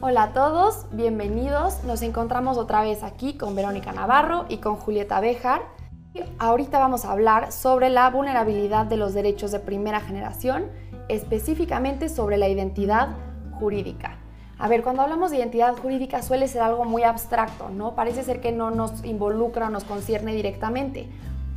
Hola a todos, bienvenidos. Nos encontramos otra vez aquí con Verónica Navarro y con Julieta Bejar. Ahorita vamos a hablar sobre la vulnerabilidad de los derechos de primera generación, específicamente sobre la identidad jurídica. A ver, cuando hablamos de identidad jurídica suele ser algo muy abstracto, ¿no? Parece ser que no nos involucra o nos concierne directamente.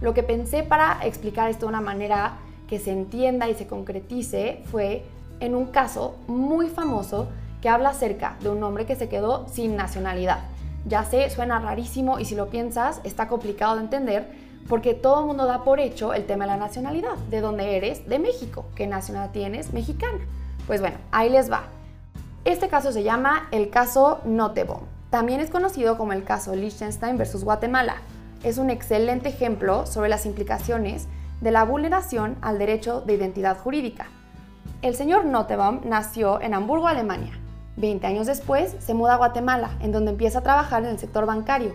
Lo que pensé para explicar esto de una manera que se entienda y se concretice fue en un caso muy famoso que habla acerca de un hombre que se quedó sin nacionalidad. Ya sé, suena rarísimo y si lo piensas está complicado de entender porque todo el mundo da por hecho el tema de la nacionalidad. ¿De dónde eres? De México. ¿Qué nacionalidad tienes? Mexicana. Pues bueno, ahí les va. Este caso se llama el caso Noteboom. También es conocido como el caso Liechtenstein versus Guatemala. Es un excelente ejemplo sobre las implicaciones de la vulneración al derecho de identidad jurídica. El señor Noteboom nació en Hamburgo, Alemania. Veinte años después se muda a Guatemala, en donde empieza a trabajar en el sector bancario.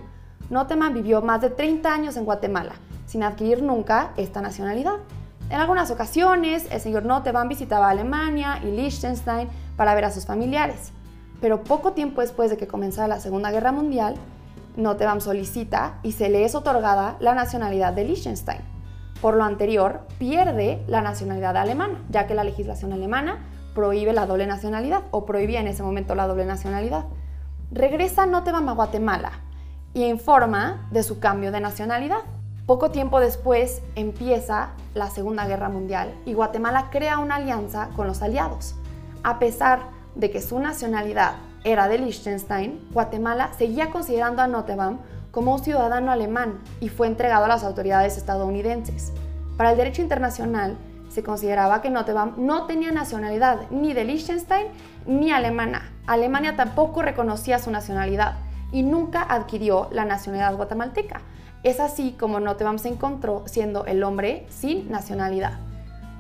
Noteboom vivió más de 30 años en Guatemala, sin adquirir nunca esta nacionalidad. En algunas ocasiones, el señor Noteboom visitaba Alemania y Liechtenstein para ver a sus familiares. Pero poco tiempo después de que comenzara la Segunda Guerra Mundial, Noteboom solicita y se le es otorgada la nacionalidad de Liechtenstein. Por lo anterior, pierde la nacionalidad alemana, ya que la legislación alemana prohíbe la doble nacionalidad o prohibía en ese momento la doble nacionalidad. Regresa Noteboom a Guatemala y informa de su cambio de nacionalidad. Poco tiempo después empieza la Segunda Guerra Mundial y Guatemala crea una alianza con los aliados. A pesar de que su nacionalidad era de Liechtenstein, Guatemala seguía considerando a Noteboom como un ciudadano alemán y fue entregado a las autoridades estadounidenses. Para el derecho internacional, se consideraba que Noteboom no tenía nacionalidad ni de Liechtenstein ni alemana. Alemania tampoco reconocía su nacionalidad y nunca adquirió la nacionalidad guatemalteca. Es así como Noteboom se encontró siendo el hombre sin nacionalidad.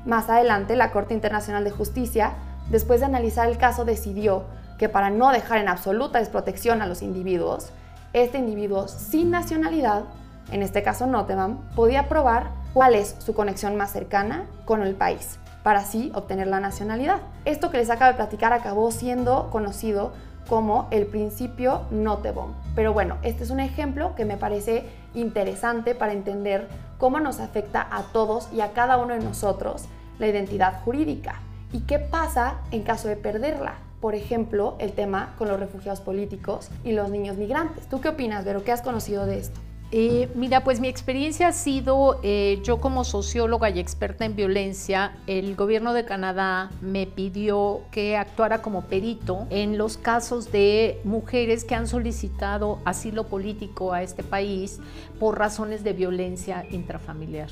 Más adelante, la Corte Internacional de Justicia, después de analizar el caso, decidió que para no dejar en absoluta desprotección a los individuos, este individuo sin nacionalidad, en este caso Noteboom, podía probar cuál es su conexión más cercana con el país, para así obtener la nacionalidad. Esto que les acabo de platicar acabó siendo conocido como el principio Noteboom. Pero bueno, este es un ejemplo que me parece interesante para entender cómo nos afecta a todos y a cada uno de nosotros la identidad jurídica. ¿Y qué pasa en caso de perderla? Por ejemplo, el tema con los refugiados políticos y los niños migrantes. ¿Tú qué opinas, Vero? ¿Qué has conocido de esto? Eh, mira, pues mi experiencia ha sido, eh, yo como socióloga y experta en violencia, el gobierno de Canadá me pidió que actuara como perito en los casos de mujeres que han solicitado asilo político a este país por razones de violencia intrafamiliar.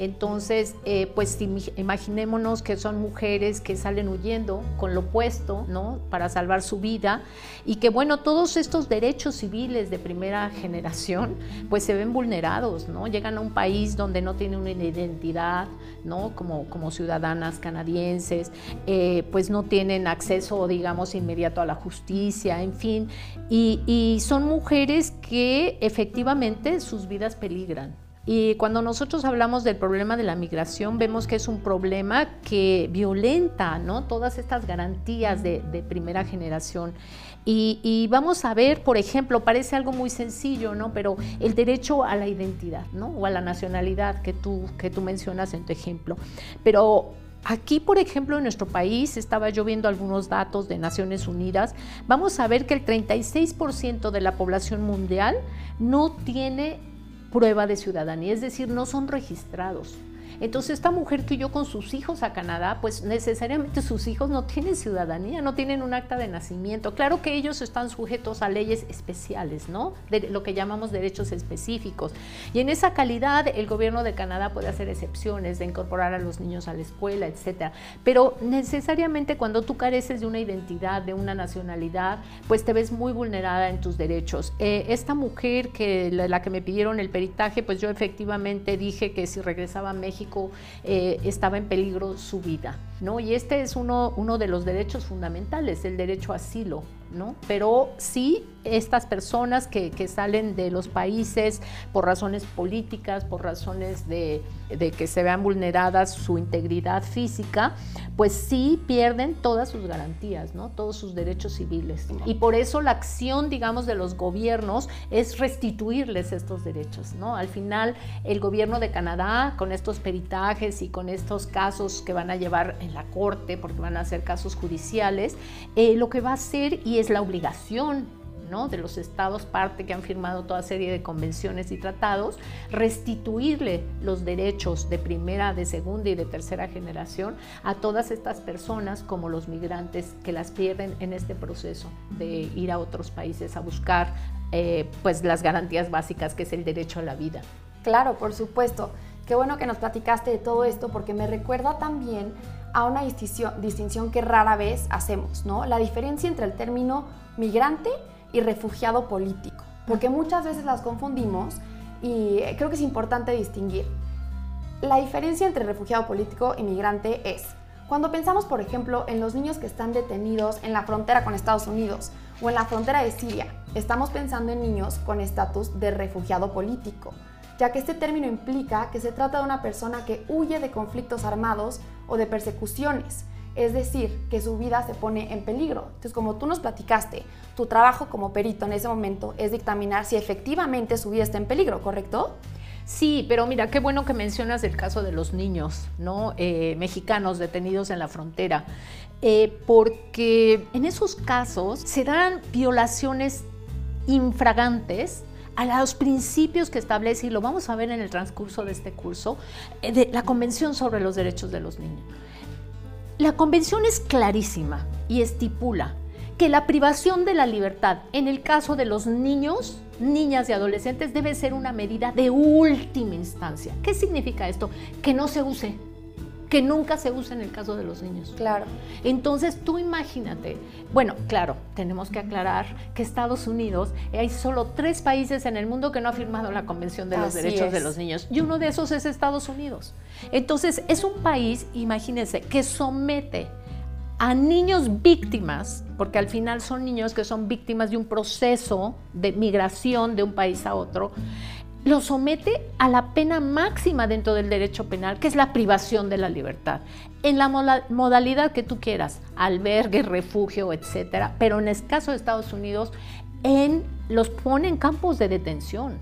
Entonces, eh, pues imaginémonos que son mujeres que salen huyendo con lo opuesto, ¿no? Para salvar su vida y que, bueno, todos estos derechos civiles de primera generación, pues se ven vulnerados, ¿no? Llegan a un país donde no tienen una identidad, ¿no? Como, como ciudadanas canadienses, eh, pues no tienen acceso, digamos, inmediato a la justicia, en fin, y, y son mujeres que efectivamente sus vidas peligran. Y cuando nosotros hablamos del problema de la migración, vemos que es un problema que violenta todas estas garantías de, primera generación. Y, vamos a ver, por ejemplo, parece algo muy sencillo, ¿no? pero el derecho a la identidad ¿no? o a la nacionalidad que tú, que tú mencionas en tu ejemplo. Pero Aquí, por ejemplo, en nuestro país, estaba yo viendo algunos datos de Naciones Unidas, vamos a ver que el 36% de la población mundial no tiene prueba de ciudadanía, es decir, no son registrados. Entonces esta mujer que yo con sus hijos a Canadá, pues necesariamente sus hijos no tienen ciudadanía, no tienen un acta de nacimiento. Claro que ellos están sujetos a leyes especiales, ¿no? De lo que llamamos derechos específicos. Y en esa calidad el gobierno de Canadá puede hacer excepciones de incorporar a los niños a la escuela, etcétera. Pero necesariamente cuando tú careces de una identidad, de una nacionalidad, pues te ves muy vulnerada en tus derechos. Eh, esta mujer que la que me pidieron el peritaje, pues yo efectivamente dije que si regresaba a México eh, estaba en peligro su vida. ¿no? Y este es uno, uno de los derechos fundamentales, el derecho a asilo. ¿no? Pero sí estas personas que, salen de los países por razones políticas, por razones de, que se vean vulneradas su integridad física, pues sí pierden todas sus garantías, ¿no? todos sus derechos civiles. Y por eso la acción, digamos, de los gobiernos es restituirles estos derechos. ¿no? Al final, el gobierno de Canadá, con estos peritajes y con estos casos que van a llevar en la corte, porque van a ser casos judiciales, eh, lo que va a hacer, y es la obligación de los estados parte que han firmado toda serie de convenciones y tratados, restituirle los derechos de primera, de segunda y de tercera generación a todas estas personas como los migrantes que las pierden en este proceso de ir a otros países a buscar eh, pues las garantías básicas que es el derecho a la vida. Claro, por supuesto. Qué bueno que nos platicaste de todo esto porque me recuerda también a una distinción, distinción que rara vez hacemos, ¿no? La diferencia entre el término migrante y refugiado político, porque muchas veces las confundimos y creo que es importante distinguir. La diferencia entre refugiado político y migrante es, cuando pensamos, por ejemplo, en los niños que están detenidos en la frontera con Estados Unidos o en la frontera de Siria, estamos pensando en niños con estatus de refugiado político, ya que este término implica que se trata de una persona que huye de conflictos armados o de persecuciones, es decir, que su vida se pone en peligro. Entonces, como tú nos platicaste, tu trabajo como perito en ese momento es dictaminar si efectivamente su vida está en peligro, ¿correcto? Sí, pero mira, qué bueno que mencionas el caso de los niños, ¿no? Eh, mexicanos detenidos en la frontera, eh, porque en esos casos se dan violaciones infragantes a los principios que establece, y lo vamos a ver en el transcurso de este curso, eh, de la Convención sobre los Derechos de los Niños. La convención es clarísima y estipula que la privación de la libertad en el caso de los niños, niñas y adolescentes debe ser una medida de última instancia. ¿Qué significa esto? Que no se use que nunca se usa en el caso de los niños. Claro. Entonces tú imagínate, bueno, claro, tenemos que aclarar que Estados Unidos, hay solo tres países en el mundo que no ha firmado la Convención de los Derechos de los Niños y uno de esos es Estados Unidos. Entonces es un país, imagínense, que somete a niños víctimas, porque al final son niños que son víctimas de un proceso de migración de un país a otro, lo somete a la pena máxima dentro del derecho penal, que es la privación de la libertad, en la modalidad que tú quieras, albergue, refugio, etcétera, pero en el caso de Estados Unidos, en, los pone en campos de detención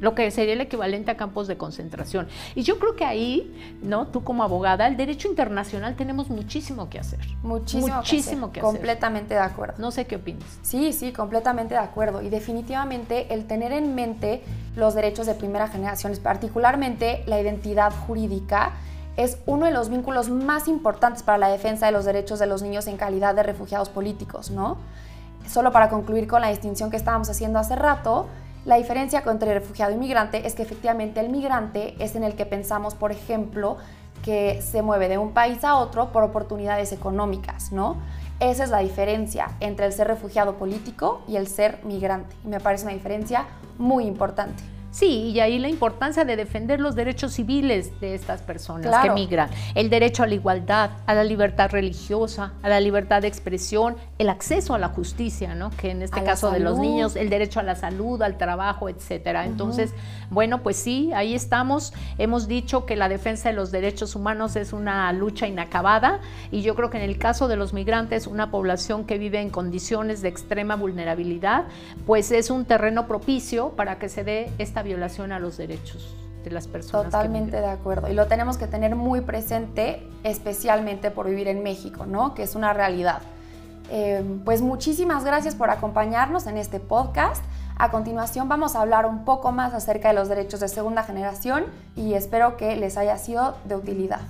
lo que sería el equivalente a campos de concentración. Y yo creo que ahí, ¿no? Tú como abogada, el derecho internacional tenemos muchísimo que hacer. Muchísimo, muchísimo que hacer. Completamente de acuerdo. No sé qué opinas. Sí, sí, completamente de acuerdo. Y definitivamente el tener en mente los derechos de primera generación, particularmente la identidad jurídica, es uno de los vínculos más importantes para la defensa de los derechos de los niños en calidad de refugiados políticos, ¿no? Solo para concluir con la distinción que estábamos haciendo hace rato, la diferencia entre refugiado y migrante es que efectivamente el migrante es en el que pensamos, por ejemplo, que se mueve de un país a otro por oportunidades económicas, ¿no? Esa es la diferencia entre el ser refugiado político y el ser migrante. Y me parece una diferencia muy importante. Sí, y ahí la importancia de defender los derechos civiles de estas personas que migran. El derecho a la igualdad, a la libertad religiosa, a la libertad de expresión, el acceso a la justicia, ¿no? Que en este caso de los niños, el derecho a la salud, al trabajo, etcétera. Entonces, bueno, pues sí, ahí estamos. Hemos dicho que la defensa de los derechos humanos es una lucha inacabada y yo creo que en el caso de los migrantes, una población que vive en condiciones de extrema vulnerabilidad, pues es un terreno propicio para que se dé esta violación a los derechos de las personas. Totalmente de acuerdo. Y lo tenemos que tener muy presente, especialmente por vivir en México, ¿no? Que es una realidad. Eh, pues muchísimas gracias por acompañarnos en este podcast. A continuación vamos a hablar un poco más acerca de los derechos de segunda generación y espero que les haya sido de utilidad.